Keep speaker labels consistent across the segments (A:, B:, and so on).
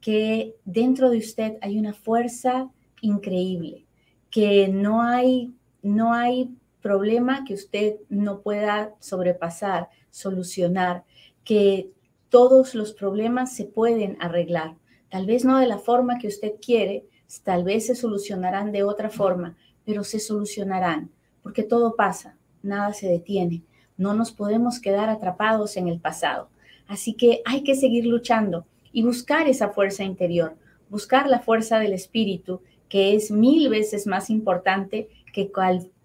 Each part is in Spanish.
A: que dentro de usted hay una fuerza increíble, que no hay, no hay problema que usted no pueda sobrepasar, solucionar, que todos los problemas se pueden arreglar. Tal vez no de la forma que usted quiere, tal vez se solucionarán de otra forma, pero se solucionarán, porque todo pasa, nada se detiene. No nos podemos quedar atrapados en el pasado. Así que hay que seguir luchando y buscar esa fuerza interior, buscar la fuerza del espíritu, que es mil veces más importante que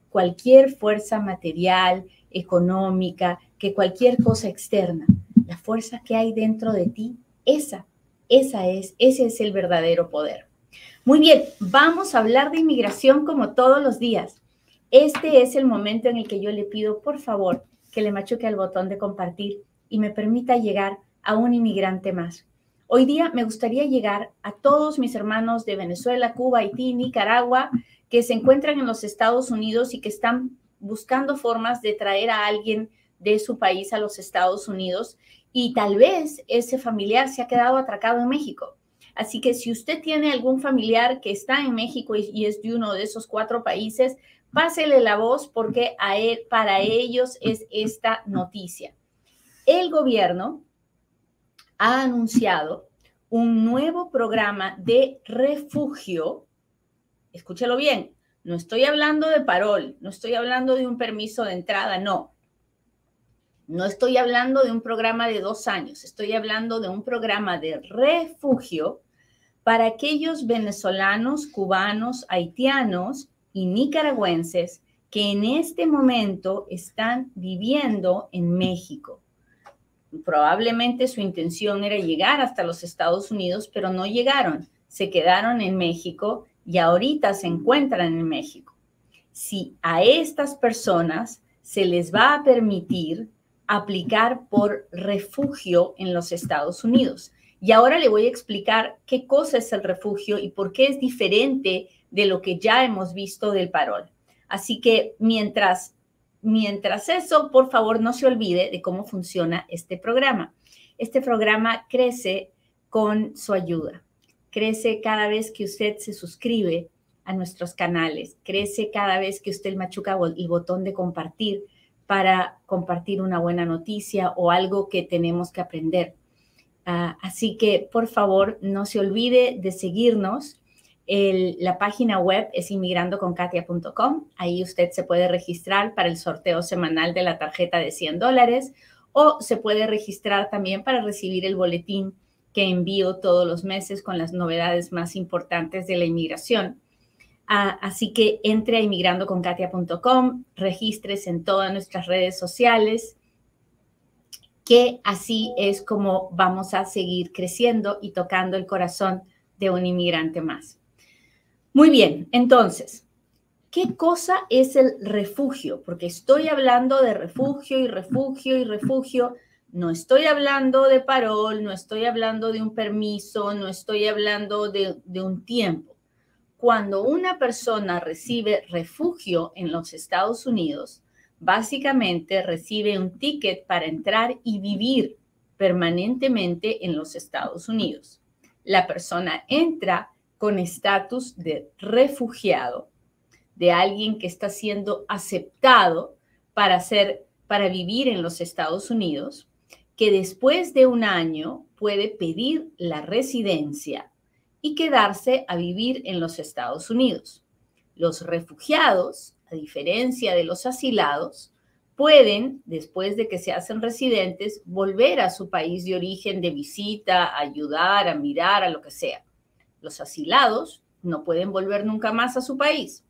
A: cualquier fuerza material, económica, que cualquier cosa externa. La fuerza que hay dentro de ti, esa, esa es, ese es el verdadero poder. Muy bien, vamos a hablar de inmigración como todos los días. Este es el momento en el que yo le pido, por favor, que le machuque al botón de compartir y me permita llegar a un inmigrante más. Hoy día me gustaría llegar a todos mis hermanos de Venezuela, Cuba, Haití, Nicaragua, que se encuentran en los Estados Unidos y que están buscando formas de traer a alguien de su país a los Estados Unidos y tal vez ese familiar se ha quedado atracado en México. Así que si usted tiene algún familiar que está en México y, es de uno de esos cuatro países, pásele la voz porque para ellos es esta noticia. El gobierno ha anunciado un nuevo programa de refugio. Escúchelo bien, no estoy hablando de parol, no estoy hablando de un permiso de entrada, no. No estoy hablando de un programa de dos años, estoy hablando de un programa de refugio para aquellos venezolanos, cubanos, haitianos y nicaragüenses que en este momento están viviendo en México probablemente su intención era llegar hasta los Estados Unidos, pero no llegaron, se quedaron en México y ahorita se encuentran en México. Si a estas personas se les va a permitir aplicar por refugio en los Estados Unidos. Y ahora le voy a explicar qué cosa es el refugio y por qué es diferente de lo que ya hemos visto del parol. Así que mientras Mientras eso, por favor, no se olvide de cómo funciona este programa. Este programa crece con su ayuda. Crece cada vez que usted se suscribe a nuestros canales. Crece cada vez que usted machuca el botón de compartir para compartir una buena noticia o algo que tenemos que aprender. Ah, así que, por favor, no se olvide de seguirnos la página web es inmigrandoconkatia.com. Ahí usted se puede registrar para el sorteo semanal de la tarjeta de 100 dólares o se puede registrar también para recibir el boletín que envío todos los meses con las novedades más importantes de la inmigración. Ah, así que entre a inmigrandoconkatia.com, registres en todas nuestras redes sociales, que así es como vamos a seguir creciendo y tocando el corazón de un inmigrante más. Muy bien, entonces, ¿qué cosa es el refugio? Porque estoy hablando de refugio y refugio y refugio. No estoy hablando de parol, no estoy hablando de un permiso, no estoy hablando de, un tiempo. Cuando una persona recibe refugio en los Estados Unidos, básicamente recibe un ticket para entrar y vivir permanentemente en los Estados Unidos. La persona entra con estatus de refugiado, de alguien que está siendo aceptado para ser para vivir en los Estados Unidos, que después de un año puede pedir la residencia y quedarse a vivir en los Estados Unidos. Los refugiados, a diferencia de los asilados, pueden, después de que se hacen residentes, volver a su país de origen de visita, ayudar, a mirar, a lo que sea. Los asilados no pueden volver nunca más a su país.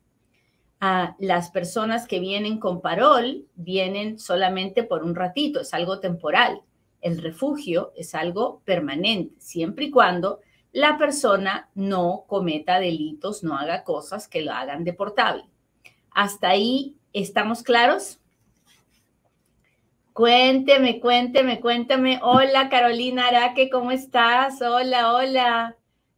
A: a las personas que vienen con parol vienen solamente por un ratito, es algo temporal. El refugio es algo permanente, siempre y cuando la persona no cometa delitos, no haga cosas que lo hagan deportable. ¿Hasta ahí estamos claros? Cuénteme, cuénteme, cuéntame. Hola Carolina Araque, ¿cómo estás? Hola, hola.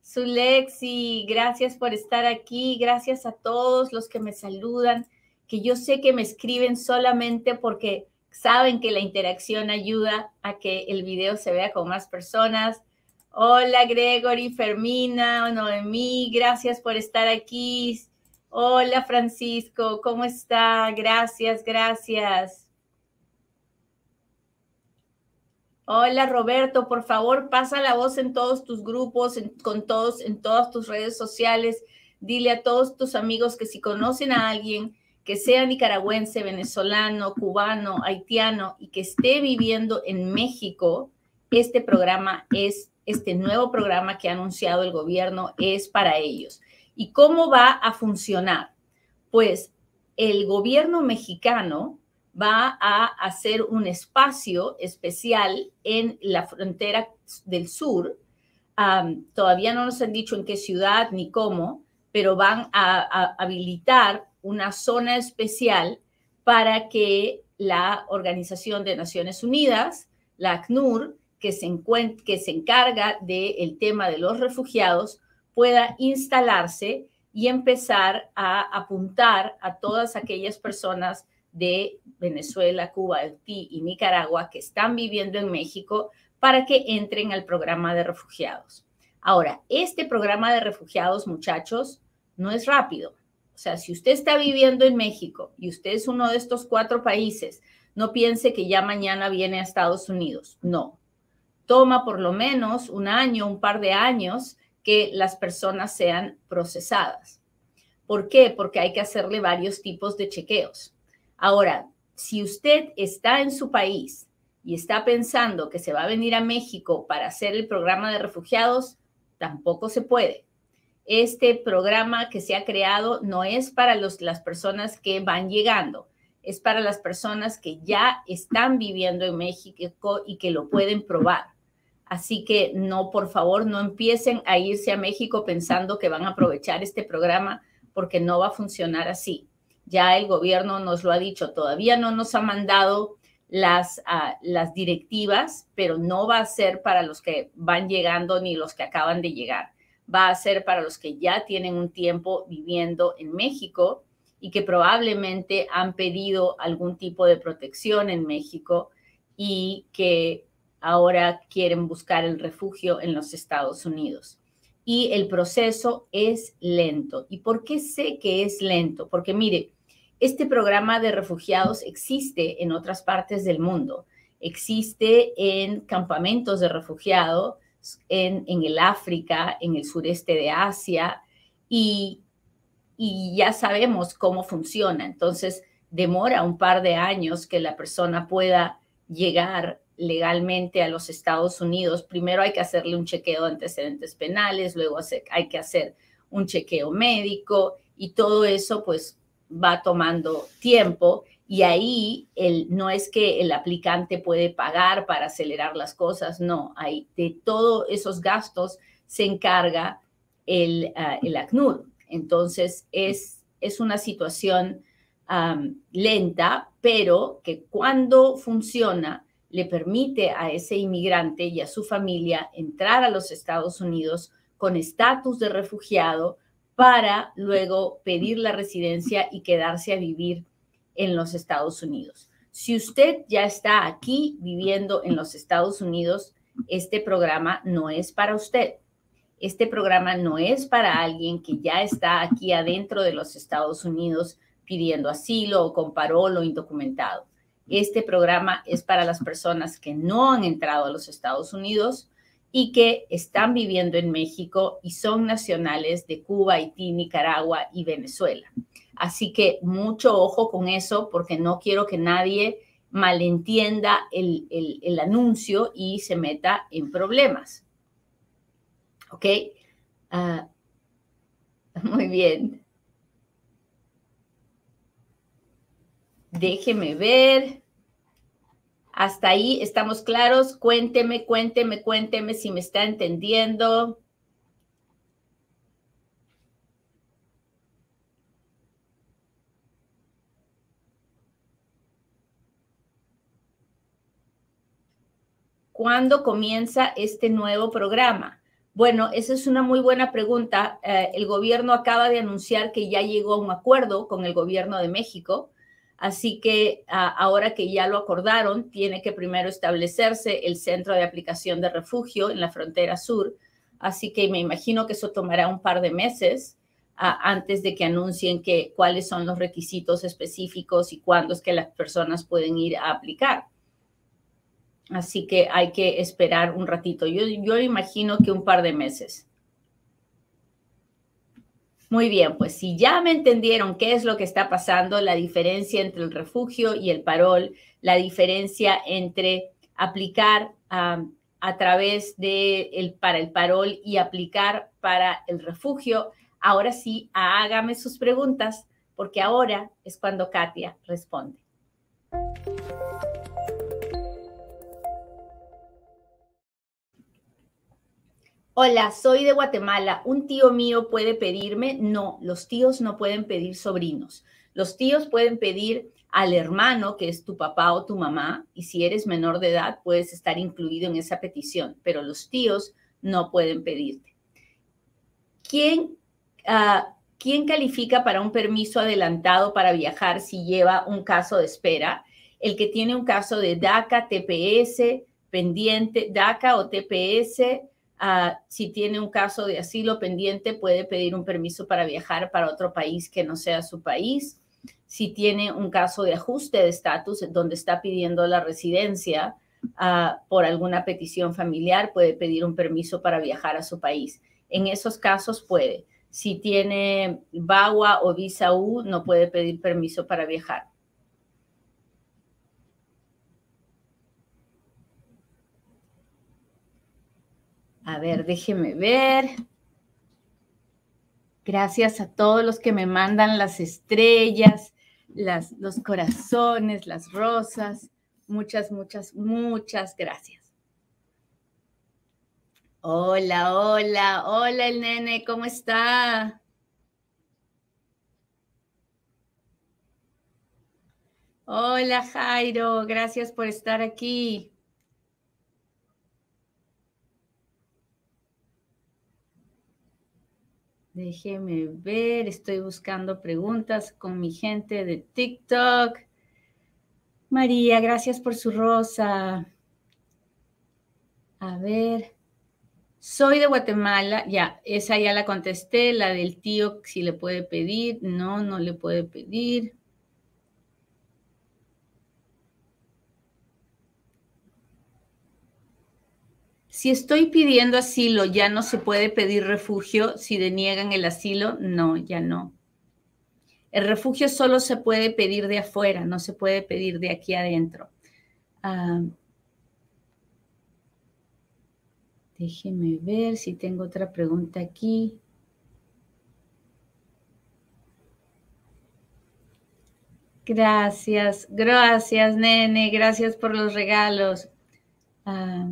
A: Zulexi, gracias por estar aquí. Gracias a todos los que me saludan, que yo sé que me escriben solamente porque saben que la interacción ayuda a que el video se vea con más personas. Hola Gregory, Fermina, Noemí, gracias por estar aquí. Hola Francisco, ¿cómo está? Gracias, gracias. Hola Roberto, por favor pasa la voz en todos tus grupos, con todos, en todas tus redes sociales. Dile a todos tus amigos que si conocen a alguien que sea nicaragüense, venezolano, cubano, haitiano y que esté viviendo en México, este programa es, este nuevo programa que ha anunciado el gobierno es para ellos. ¿Y cómo va a funcionar? Pues el gobierno mexicano va a hacer un espacio especial en la frontera del sur. todavía no nos han dicho en qué ciudad ni cómo, pero van a, habilitar una zona especial para que la Organización de Naciones Unidas, la ACNUR, que se, que se encarga del tema de los refugiados, pueda instalarse y empezar a apuntar a todas aquellas personas de Venezuela, Cuba, Haití y Nicaragua que están viviendo en México para que entren al programa de refugiados. Ahora, este programa de refugiados, muchachos, no es rápido. O sea, si usted está viviendo en México y usted es uno de estos cuatro países, no piense que ya mañana viene a Estados Unidos. No. Toma por lo menos un año, un par de años que las personas sean procesadas. ¿Por qué? Porque hay que hacerle varios tipos de chequeos. Ahora, si usted está en su país y está pensando que se va a venir a México para hacer el programa de refugiados, tampoco se puede. Este programa que se ha creado no es para las personas que van llegando, es para las personas que ya están viviendo en México y que lo pueden probar. Así que no, por favor, no empiecen a irse a México pensando que van a aprovechar este programa porque no va a funcionar así ya el gobierno nos lo ha dicho, todavía no nos ha mandado las, ah, las directivas, pero no va a ser para los que van llegando ni los que acaban de llegar. Va a ser para los que ya tienen un tiempo viviendo en México y que probablemente han pedido algún tipo de protección en México y que ahora quieren buscar el refugio en los Estados Unidos. Y el proceso es lento. ¿Y por qué sé que es lento? Porque mire, este programa de refugiados existe en otras partes del mundo. Existe en campamentos de refugiados en, el África, en el sureste de Asia, y, y ya sabemos cómo funciona. Entonces, demora un par de años que la persona pueda llegar legalmente a los Estados Unidos. Primero hay que hacerle un chequeo de antecedentes penales, luego hay que hacer un chequeo médico y todo eso pues va tomando tiempo y ahí el, no es que el aplicante puede pagar para acelerar las cosas, no, hay, de todos esos gastos se encarga el, ah, el ACNUR. Entonces es, es una situación lenta, pero que cuando funciona le permite a ese inmigrante y a su familia entrar a los Estados Unidos con estatus de refugiado, para luego pedir la residencia y quedarse a vivir en los Estados Unidos. Si usted ya está aquí viviendo en los Estados Unidos, este programa no es para usted. Este programa no es para alguien que ya está aquí adentro de los Estados Unidos pidiendo asilo o con parol o indocumentado. Este programa es para las personas que no han entrado a los Estados Unidos y que están viviendo en México y son nacionales de Cuba, Haití, Nicaragua y Venezuela. Así que mucho ojo con eso porque no quiero que nadie malentienda el, anuncio y se meta en problemas. ¿Ok? Ah, muy bien. Déjeme ver. Hasta ahí estamos claros. Cuénteme, cuénteme, cuénteme si me está entendiendo. ¿Cuándo comienza este nuevo programa? Bueno, esa es una muy buena pregunta. Eh, el gobierno acaba de anunciar que ya llegó a un acuerdo con el gobierno de México así que ah, ahora que ya lo acordaron, tiene que primero establecerse el centro de aplicación de refugio en la frontera sur, así que me imagino que eso tomará un par de meses antes de que anuncien que, cuáles son los requisitos específicos y cuándo es que las personas pueden ir a aplicar. Así que hay que esperar un ratito. Yo, yo imagino que un par de meses. Muy bien, pues si ya me entendieron qué es lo que está pasando, la diferencia entre el refugio y el parol, la diferencia entre aplicar a través de el, para el parol y aplicar para el refugio, Ahora sí, hágame sus preguntas, porque ahora es cuando Katia responde. Hola, soy de Guatemala. ¿Un tío mío puede pedirme? No, los tíos no pueden pedir sobrinos. Los tíos pueden pedir al hermano, que es tu papá o tu mamá, y si eres menor de edad, puedes estar incluido en esa petición, pero los tíos no pueden pedirte. ¿Quién Ah, ¿quién califica para un permiso adelantado para viajar si lleva un caso de espera? El que tiene un caso de DACA, TPS, pendiente, DACA o TPS, ah, si tiene un caso de asilo pendiente, puede pedir un permiso para viajar para otro país que no sea su país. Si tiene un caso de ajuste de estatus donde está pidiendo la residencia ah, por alguna petición familiar, puede pedir un permiso para viajar a su país. En esos casos puede. Si tiene VAWA o visa U, no puede pedir permiso para viajar. A ver, déjeme ver. Gracias a todos los que me mandan las estrellas, las, los corazones, las rosas. Muchas, muchas, muchas gracias. Hola, hola, hola el nene, ¿cómo está? Hola Jairo, gracias por estar aquí. Déjeme ver, estoy buscando preguntas con mi gente de TikTok. María, gracias por su rosa. A ver. Soy de Guatemala, ya, esa ya la contesté, la del tío, si le puede pedir, no, no le puede pedir. Si estoy pidiendo asilo, ¿ya no se puede pedir refugio? Si deniegan el asilo, no, ya no. El refugio solo se puede pedir de afuera, no se puede pedir de aquí adentro. Ah, Déjeme ver si tengo otra pregunta aquí. Gracias, gracias, nene, gracias por los regalos. Ah,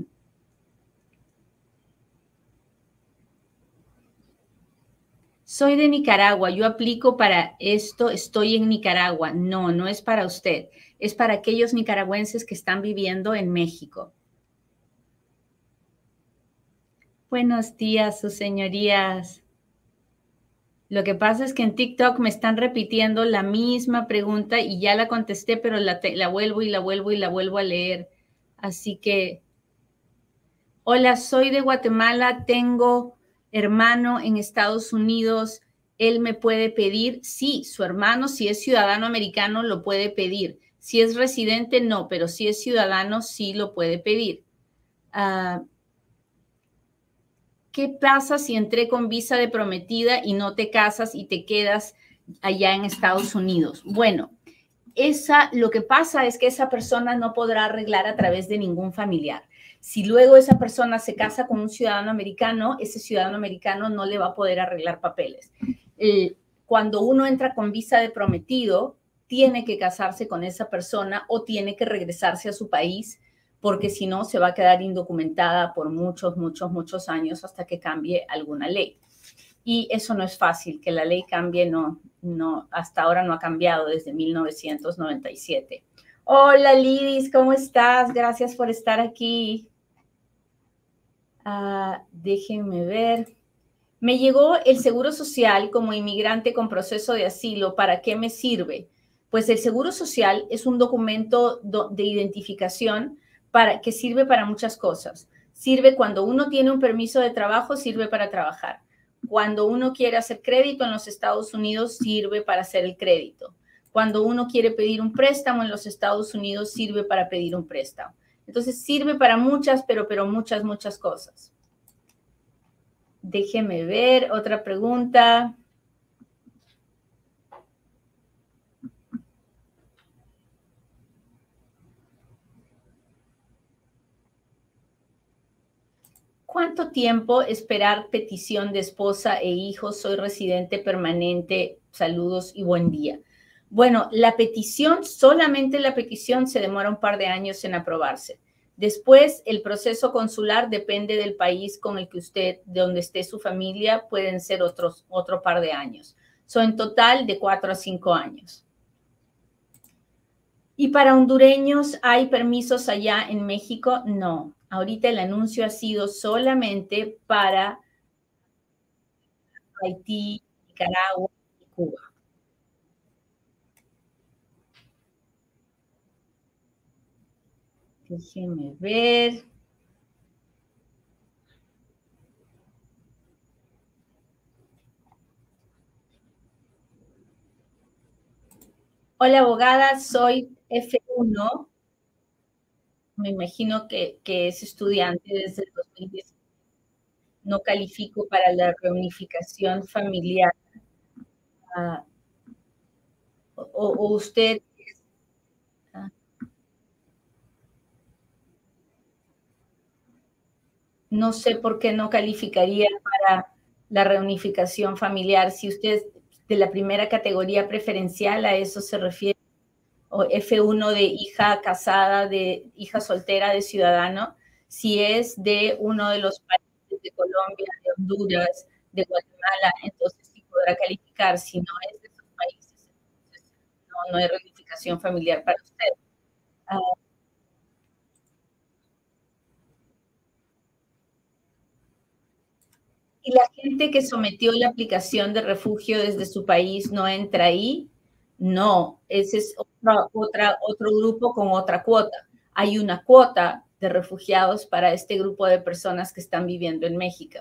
A: soy de Nicaragua, yo aplico para esto, estoy en Nicaragua. No, no es para usted, es para aquellos nicaragüenses que están viviendo en México. Buenos días, sus señorías. Lo que pasa es que en TikTok me están repitiendo la misma pregunta y ya la contesté, pero la, la, vuelvo y la vuelvo y la vuelvo a leer. Así que, hola, soy de Guatemala, tengo hermano en Estados Unidos, él me puede pedir, sí, su hermano, si es ciudadano americano, lo puede pedir. Si es residente, no, pero si es ciudadano, sí lo puede pedir. Ah, ¿qué pasa si entré con visa de prometida y no te casas y te quedas allá en Estados Unidos? Bueno, esa, lo que pasa es que esa persona no podrá arreglar a través de ningún familiar. Si luego esa persona se casa con un ciudadano americano, ese ciudadano americano no le va a poder arreglar papeles. cuando uno entra con visa de prometido, tiene que casarse con esa persona o tiene que regresarse a su país porque si no se va a quedar indocumentada por muchos, muchos, muchos años hasta que cambie alguna ley. Y eso no es fácil, que la ley cambie, no, no, hasta ahora no ha cambiado desde 1997. Hola Lidis, ¿cómo estás? Gracias por estar aquí. Ah, déjenme ver. Me llegó el Seguro Social como inmigrante con proceso de asilo. ¿Para qué me sirve? Pues el Seguro Social es un documento de identificación para, que sirve para muchas cosas. Sirve cuando uno tiene un permiso de trabajo, sirve para trabajar. Cuando uno quiere hacer crédito en los Estados Unidos, sirve para hacer el crédito. Cuando uno quiere pedir un préstamo en los Estados Unidos, sirve para pedir un préstamo. Entonces sirve para muchas, pero, pero muchas, muchas cosas. Déjeme ver, otra pregunta. ¿Cuánto tiempo esperar petición de esposa e hijos? Soy residente permanente. Saludos y buen día. Bueno, la petición, solamente la petición se demora un par de años en aprobarse. Después, el proceso consular depende del país con el que usted, de donde esté su familia, pueden ser otros, otro par de años. Son en total de cuatro a cinco años. ¿Y para hondureños hay permisos allá en México? No. Ahorita el anuncio ha sido solamente para Haití, Nicaragua y Cuba. Déjenme ver. Hola abogada, soy F1 me imagino que, es estudiante desde el 2010. No califico para la reunificación familiar. Ah, o, usted... Ah, no sé por qué no calificaría para la reunificación familiar. Si usted de la primera categoría preferencial, a eso se refiere o F1 de hija casada, de hija soltera, de ciudadano, si es de uno de los países de Colombia, de Honduras, de Guatemala, entonces sí podrá calificar. Si no es de esos países, no, no hay reunificación familiar para usted. Ah, y la gente que sometió la aplicación de refugio desde su país no entra ahí, no, ese es otra, otro grupo con otra cuota. Hay una cuota de refugiados para este grupo de personas que están viviendo en México.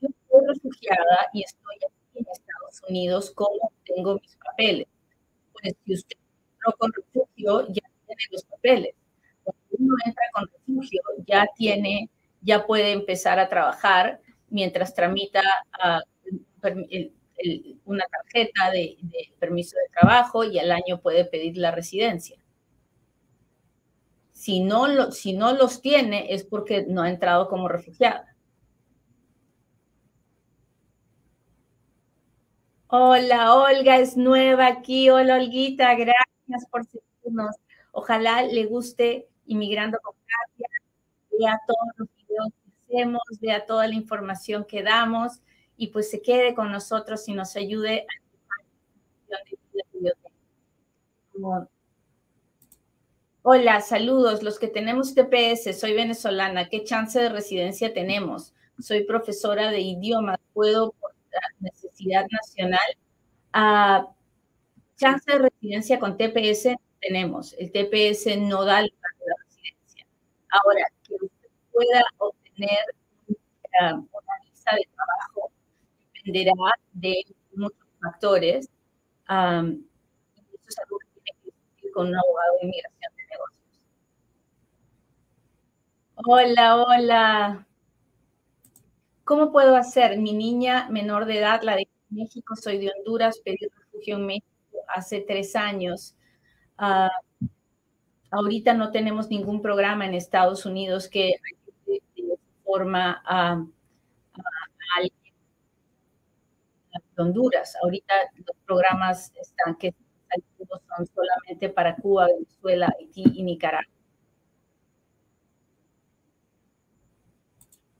A: Yo soy refugiada y estoy aquí en Estados Unidos. ¿Cómo tengo mis papeles? Pues si usted entró con refugio, ya tiene los papeles. Cuando uno entra con refugio, ya tiene, ya puede empezar a trabajar mientras tramita el, una tarjeta de, permiso de trabajo y al año puede pedir la residencia. Si no, si no los tiene es porque no ha entrado como refugiada. Hola, Olga es nueva aquí. Hola, Olguita, gracias por seguirnos. Ojalá le guste Inmigrando con Katia. Vea todos los hacemos, vea toda la información que damos y pues se quede con nosotros y nos ayude a Hola, saludos. Los que tenemos TPS, soy venezolana. ¿Qué chance de residencia tenemos? Soy profesora de idiomas. ¿Puedo por necesidad nacional? Uh, chance de residencia con TPS tenemos. El TPS no da la residencia. Ahora, que usted pueda obtener una visa de trabajo dependerá de muchos factores. Um, eso es algo que tiene que discutir con un abogado de inmigración de negocios. Hola, hola. ¿Cómo puedo hacer? Mi niña menor de edad, la de México, soy de Honduras, pedí refugio en México hace tres años. Uh, ahorita no tenemos ningún programa en Estados Unidos que forma a, Honduras. Ahorita los programas están que son solamente para Cuba, Venezuela, Haití y Nicaragua.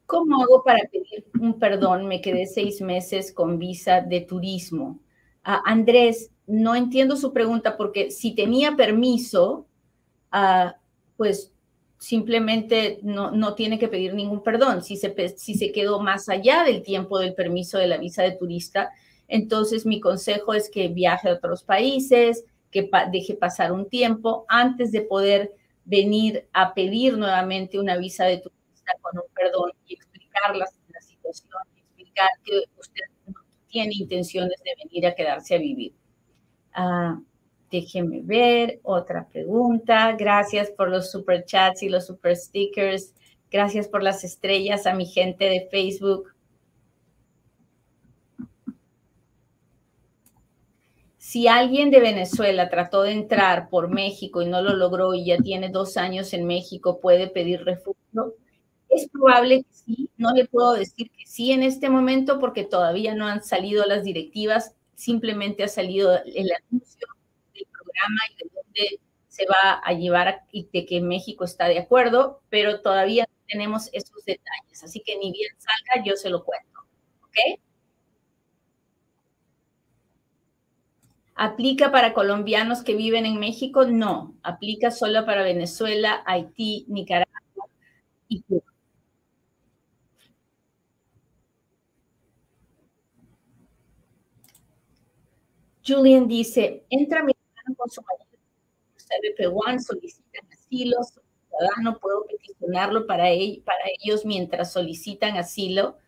A: ¿Cómo hago para pedir un perdón? Me quedé seis meses con visa de turismo. Ah, Andrés, no entiendo su pregunta porque si tenía permiso, ah, pues simplemente no, no, tiene que pedir ningún perdón. Si se, si se quedó más allá del tiempo del permiso de la visa de turista, entonces mi consejo es que viaje a otros países, que deje pasar un tiempo antes de poder venir a pedir nuevamente una visa de turista con un perdón y explicar la, situación, explicar que usted no tiene intenciones de venir a quedarse a vivir. Uh, déjeme ver, otra pregunta. Gracias por los super chats y los super stickers. Gracias por las estrellas a mi gente de Facebook. Si alguien de Venezuela trató de entrar por México y no lo logró y ya tiene dos años en México, ¿puede pedir refugio? Es probable que sí. No le puedo decir que sí en este momento porque todavía no han salido las directivas. Simplemente ha salido el anuncio y de dónde se va a llevar y de que México está de acuerdo, pero todavía no tenemos esos detalles. Así que ni bien salga, yo se lo cuento. ¿Ok? ¿Aplica para colombianos que viven en México? No, aplica solo para Venezuela, Haití, Nicaragua y Cuba. Julian dice, entra mi con su marido, CBP1, solicitan asilo, ciudadano, puedo peticionarlo para, para ellos mientras solicitan asilo.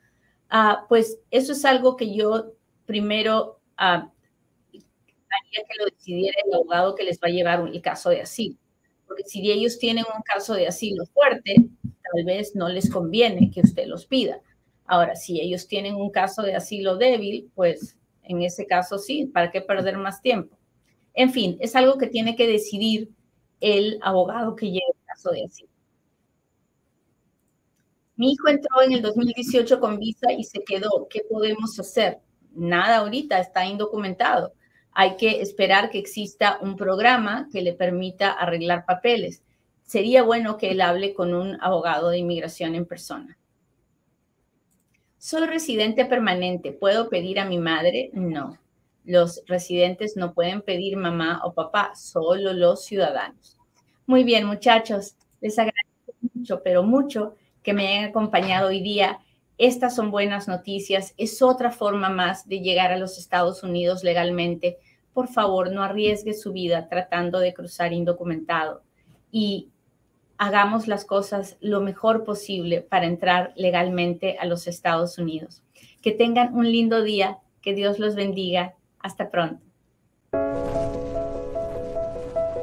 A: Ah, pues eso es algo que yo primero uh, que lo decidiera el abogado que les va a llevar el caso de asilo. Porque si ellos tienen un caso de asilo fuerte, tal vez no les conviene que usted los pida. Ahora, si ellos tienen un caso de asilo débil, pues en ese caso sí, ¿para qué perder más tiempo? En fin, es algo que tiene que decidir el abogado que lleve el caso de asilo. Mi hijo entró en el 2018 con visa y se quedó. ¿Qué podemos hacer? Nada ahorita, está indocumentado hay que esperar que exista un programa que le permita arreglar papeles. Sería bueno que él hable con un abogado de inmigración en persona. Soy residente permanente. ¿Puedo pedir a mi madre? No. Los residentes no pueden pedir mamá o papá, solo los ciudadanos. Muy bien, muchachos. Les agradezco mucho, pero mucho que me hayan acompañado hoy día. Estas son buenas noticias. Es otra forma más de llegar a los Estados Unidos legalmente. Por favor, no arriesgue su vida tratando de cruzar indocumentado y hagamos las cosas lo mejor posible para entrar legalmente a los Estados Unidos. Que tengan un lindo día. Que Dios los bendiga. Hasta pronto.